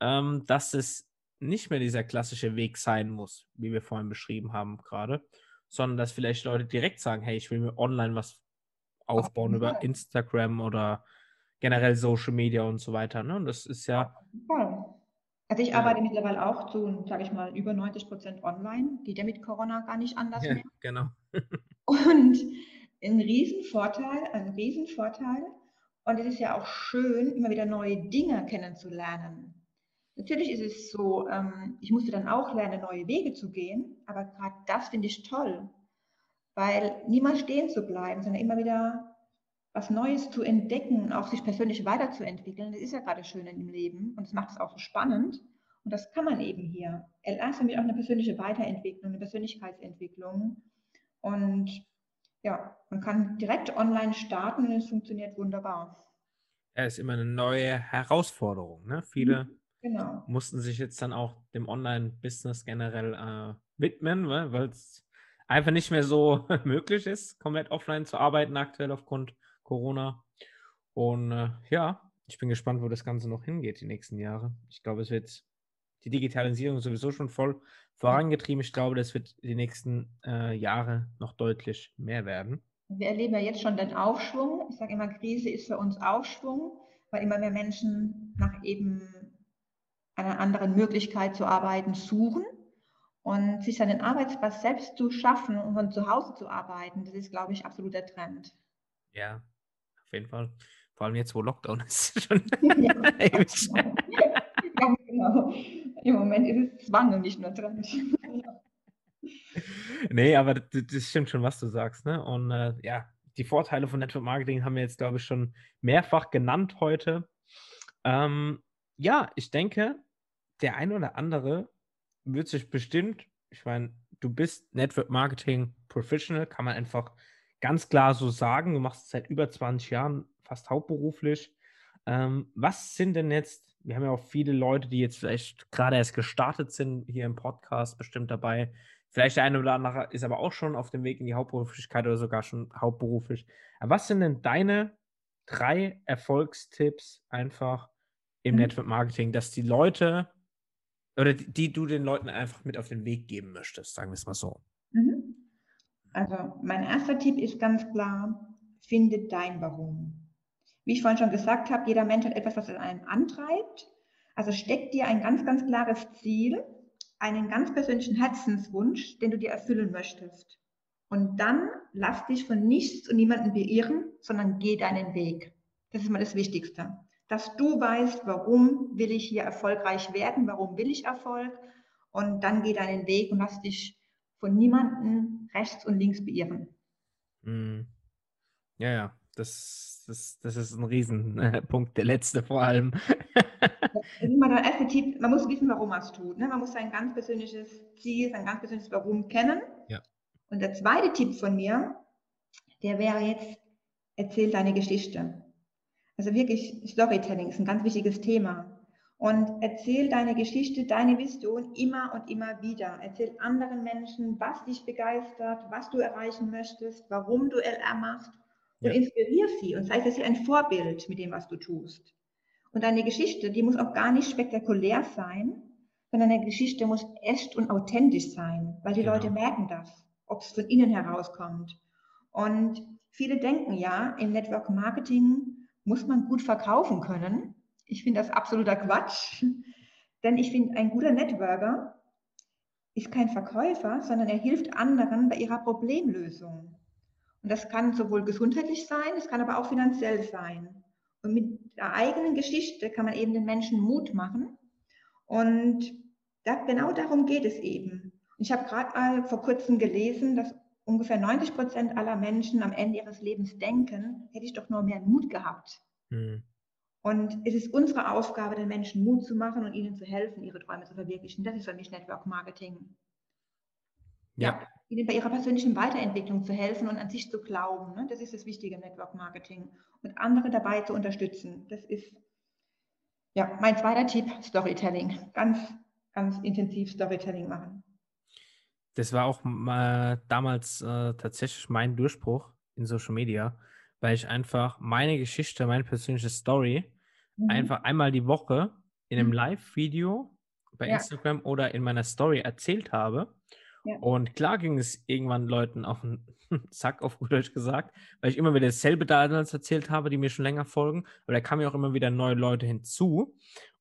ähm, dass es nicht mehr dieser klassische Weg sein muss, wie wir vorhin beschrieben haben gerade, sondern dass vielleicht Leute direkt sagen, hey, ich will mir online was aufbauen über Instagram oder generell Social Media und so weiter. Ne? Und das ist ja. Also ich arbeite ja. mittlerweile auch zu, sage ich mal, über 90 Prozent online. Geht ja mit Corona gar nicht anders ja, mehr. Genau. und ein Riesenvorteil, ein Riesenvorteil. Und es ist ja auch schön, immer wieder neue Dinge kennenzulernen. Natürlich ist es so, ähm, ich musste dann auch lernen, neue Wege zu gehen, aber gerade das finde ich toll, weil niemals stehen zu bleiben, sondern immer wieder was Neues zu entdecken, auch sich persönlich weiterzuentwickeln, das ist ja gerade schön im Leben und das macht es auch so spannend. Und das kann man eben hier. LA ist für mich auch eine persönliche Weiterentwicklung, eine Persönlichkeitsentwicklung. Und ja, man kann direkt online starten und es funktioniert wunderbar. Ja, ist immer eine neue Herausforderung. Ne? Viele mhm, genau. mussten sich jetzt dann auch dem Online-Business generell äh, widmen, weil es einfach nicht mehr so möglich ist, komplett offline zu arbeiten aktuell aufgrund Corona. Und äh, ja, ich bin gespannt, wo das Ganze noch hingeht die nächsten Jahre. Ich glaube, es wird die Digitalisierung sowieso schon voll vorangetrieben. Ich glaube, das wird die nächsten äh, Jahre noch deutlich mehr werden. Wir erleben ja jetzt schon den Aufschwung. Ich sage immer, Krise ist für uns Aufschwung, weil immer mehr Menschen nach eben einer anderen Möglichkeit zu arbeiten suchen und sich seinen Arbeitsplatz selbst zu schaffen und von zu Hause zu arbeiten. Das ist, glaube ich, absoluter Trend. Ja, auf jeden Fall. Vor allem jetzt, wo Lockdown ist. schon ja, ewig. ja, genau. Im Moment ist es Zwang und nicht nur Trend. nee, aber das, das, stimmt schon, was du sagst. Ne? Und äh, ja, die Vorteile von Network Marketing haben wir jetzt, glaube ich, schon mehrfach genannt heute. Ähm, ja, ich denke, der ein oder andere wird sich bestimmt, ich meine, du bist Network Marketing Professional, kann man einfach ganz klar so sagen. Du machst es seit über 20 Jahren fast hauptberuflich. Ähm, was sind denn jetzt wir haben ja auch viele Leute, die jetzt vielleicht gerade erst gestartet sind, hier im Podcast bestimmt dabei. Vielleicht der eine oder andere ist aber auch schon auf dem Weg in die Hauptberuflichkeit oder sogar schon hauptberuflich. Aber was sind denn deine drei Erfolgstipps einfach im mhm. Network Marketing, dass die Leute oder die, die, du den Leuten einfach mit auf den Weg geben möchtest, sagen wir es mal so? Mhm. Also mein erster Tipp ist ganz klar, finde dein Warum. Wie ich vorhin schon gesagt habe, jeder Mensch hat etwas, was einen antreibt. Also steck dir ein ganz, ganz klares Ziel, einen ganz persönlichen Herzenswunsch, den du dir erfüllen möchtest. Und dann lass dich von nichts und niemandem beirren, sondern geh deinen Weg. Das ist mal das Wichtigste. Dass du weißt, warum will ich hier erfolgreich werden, warum will ich Erfolg. Und dann geh deinen Weg und lass dich von niemandem rechts und links beirren. Mhm. Ja, ja, das, das, das ist ein Riesenpunkt, der letzte vor allem. erste Tipp, man muss wissen, warum man es tut. Ne? Man muss sein ganz persönliches Ziel, sein ganz persönliches Warum kennen. Ja. Und der zweite Tipp von mir, der wäre jetzt, erzähl deine Geschichte. Also wirklich, Storytelling ist ein ganz wichtiges Thema. Und erzähl deine Geschichte, deine Vision immer und immer wieder. Erzähl anderen Menschen, was dich begeistert, was du erreichen möchtest, warum du LR machst und ja. inspirier sie und sei für sie ein Vorbild mit dem, was du tust. Und deine Geschichte, die muss auch gar nicht spektakulär sein, sondern deine Geschichte muss echt und authentisch sein, weil die genau. Leute merken das ob es von innen herauskommt. Und viele denken ja, im Network Marketing muss man gut verkaufen können. Ich finde das absoluter Quatsch, denn ich finde, ein guter Networker ist kein Verkäufer, sondern er hilft anderen bei ihrer Problemlösung. Und das kann sowohl gesundheitlich sein, es kann aber auch finanziell sein. Und mit der eigenen Geschichte kann man eben den Menschen Mut machen. Und da, genau darum geht es eben. Ich habe gerade vor kurzem gelesen, dass ungefähr 90 Prozent aller Menschen am Ende ihres Lebens denken, hätte ich doch nur mehr Mut gehabt. Mhm. Und es ist unsere Aufgabe, den Menschen Mut zu machen und ihnen zu helfen, ihre Träume zu verwirklichen. Das ist für mich Network Marketing. Ja. ja ihnen bei ihrer persönlichen Weiterentwicklung zu helfen und an sich zu glauben. Ne? Das ist das Wichtige im Network Marketing. Und andere dabei zu unterstützen. Das ist ja mein zweiter Tipp, Storytelling. Ganz, ganz intensiv Storytelling machen. Das war auch äh, damals äh, tatsächlich mein Durchbruch in Social Media, weil ich einfach meine Geschichte, meine persönliche Story mhm. einfach einmal die Woche in einem mhm. Live-Video bei ja. Instagram oder in meiner Story erzählt habe. Ja. Und klar ging es irgendwann Leuten auf den Zack, auf gut Deutsch gesagt, weil ich immer wieder dasselbe damals erzählt habe, die mir schon länger folgen. Aber da kamen ja auch immer wieder neue Leute hinzu.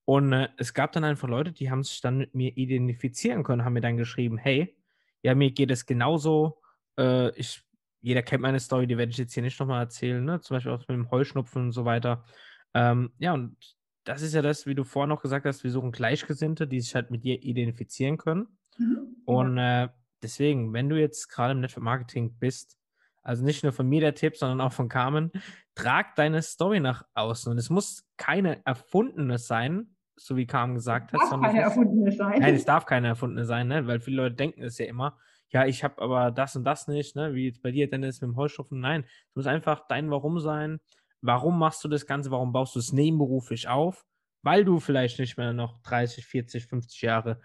Und äh, es gab dann einfach Leute, die haben sich dann mit mir identifizieren können, haben mir dann geschrieben, hey, ja, mir geht es genauso. Äh, ich, jeder kennt meine Story, die werde ich jetzt hier nicht nochmal erzählen, ne? Zum Beispiel auch mit dem Heuschnupfen und so weiter. Ähm, ja, und das ist ja das, wie du vorhin noch gesagt hast, wir suchen Gleichgesinnte, die sich halt mit dir identifizieren können. Mhm. Und äh, deswegen, wenn du jetzt gerade im Network Marketing bist, also nicht nur von mir der Tipp, sondern auch von Carmen, trag deine Story nach außen. Und es muss keine erfundene sein, so wie Carmen gesagt hat. Es darf keine erfundene sein. Nein, es darf keine erfundene sein, ne? weil viele Leute denken es ja immer, ja, ich habe aber das und das nicht, ne? wie jetzt bei dir, Dennis, mit dem Heuschnupfen. Nein, es muss einfach dein Warum sein. Warum machst du das Ganze? Warum baust du es nebenberuflich auf? Weil du vielleicht nicht mehr noch 30, 40, 50 Jahre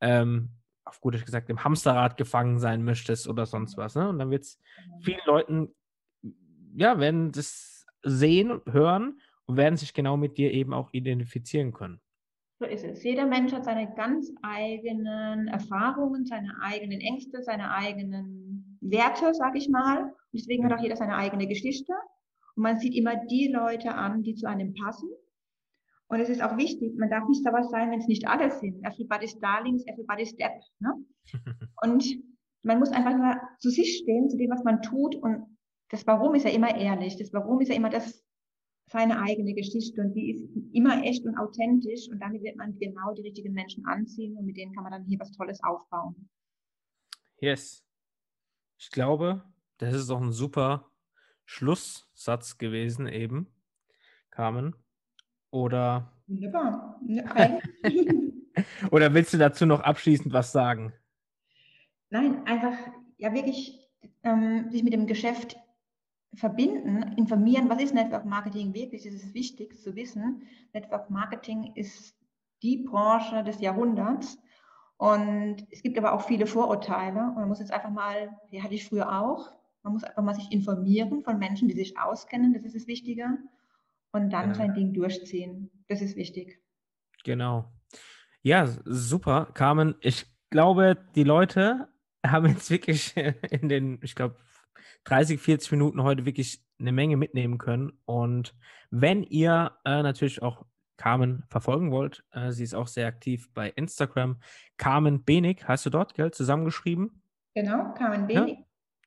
ähm, auf gut gesagt im Hamsterrad gefangen sein möchtest oder sonst was. Ne? Und dann wird es genau. vielen Leuten, ja, werden das sehen und hören und werden sich genau mit dir eben auch identifizieren können. So ist es. Jeder Mensch hat seine ganz eigenen Erfahrungen, seine eigenen Ängste, seine eigenen Werte, sag ich mal. Und deswegen hat auch jeder seine eigene Geschichte. Und man sieht immer die Leute an, die zu einem passen. Und es ist auch wichtig, man darf nicht sowas sein, wenn es nicht alle sind. Everybody's Darlings, everybody's Depp. Ne? Und man muss einfach nur zu sich stehen, zu dem, was man tut. Und das Warum ist ja immer ehrlich. Das Warum ist ja immer das, seine eigene Geschichte und die ist immer echt und authentisch und damit wird man genau die richtigen Menschen anziehen und mit denen kann man dann hier was Tolles aufbauen. Yes. Ich glaube, das ist doch ein super Schlusssatz gewesen eben, Carmen. Oder? Wunderbar. Oder willst du dazu noch abschließend was sagen? Nein, einfach ja wirklich ähm, sich mit dem Geschäft verbinden, informieren, was ist Network Marketing wirklich, es ist wichtig zu wissen. Network Marketing ist die Branche des Jahrhunderts und es gibt aber auch viele Vorurteile und man muss jetzt einfach mal, die hatte ich früher auch, man muss einfach mal sich informieren von Menschen, die sich auskennen, das ist das Wichtige und dann ja. sein Ding durchziehen, das ist wichtig. Genau. Ja, super, Carmen. Ich glaube, die Leute haben jetzt wirklich in den, ich glaube, 30, 40 Minuten heute wirklich eine Menge mitnehmen können. Und wenn ihr äh, natürlich auch Carmen verfolgen wollt, äh, sie ist auch sehr aktiv bei Instagram. Carmen Benig, heißt du dort, gell? Zusammengeschrieben? Genau, Carmen Benig.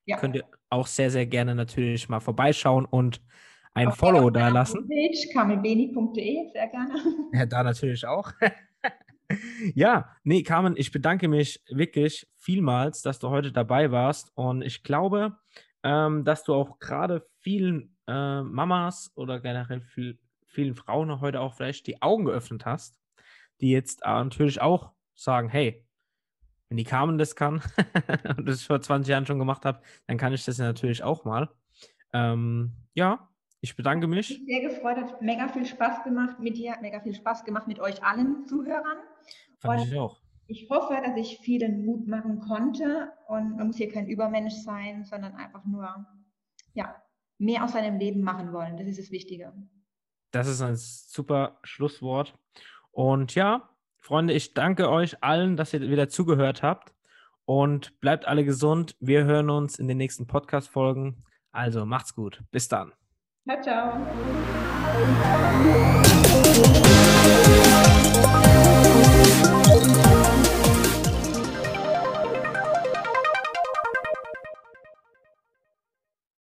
Ja. ja. Könnt ihr auch sehr, sehr gerne natürlich mal vorbeischauen und ein auf Follow da lassen. carmenbenig.de, sehr gerne. Ja, da natürlich auch. ja, nee, Carmen, ich bedanke mich wirklich vielmals, dass du heute dabei warst. Und ich glaube, ähm, dass du auch gerade vielen äh, Mamas oder generell viel, vielen Frauen heute auch vielleicht die Augen geöffnet hast, die jetzt äh, natürlich auch sagen, hey, wenn die Carmen das kann und das vor 20 Jahren schon gemacht habe, dann kann ich das ja natürlich auch mal. Ähm, ja, ich bedanke mich. Ich bin sehr gefreut, hat mega viel Spaß gemacht mit dir, hat mega viel Spaß gemacht mit euch allen Zuhörern. Fand und ich auch. Ich hoffe, dass ich vielen Mut machen konnte und man muss hier kein Übermensch sein, sondern einfach nur ja, mehr aus seinem Leben machen wollen. Das ist das Wichtige. Das ist ein super Schlusswort. Und ja, Freunde, ich danke euch allen, dass ihr wieder zugehört habt. Und bleibt alle gesund. Wir hören uns in den nächsten Podcast-Folgen. Also macht's gut. Bis dann. Ciao, ciao.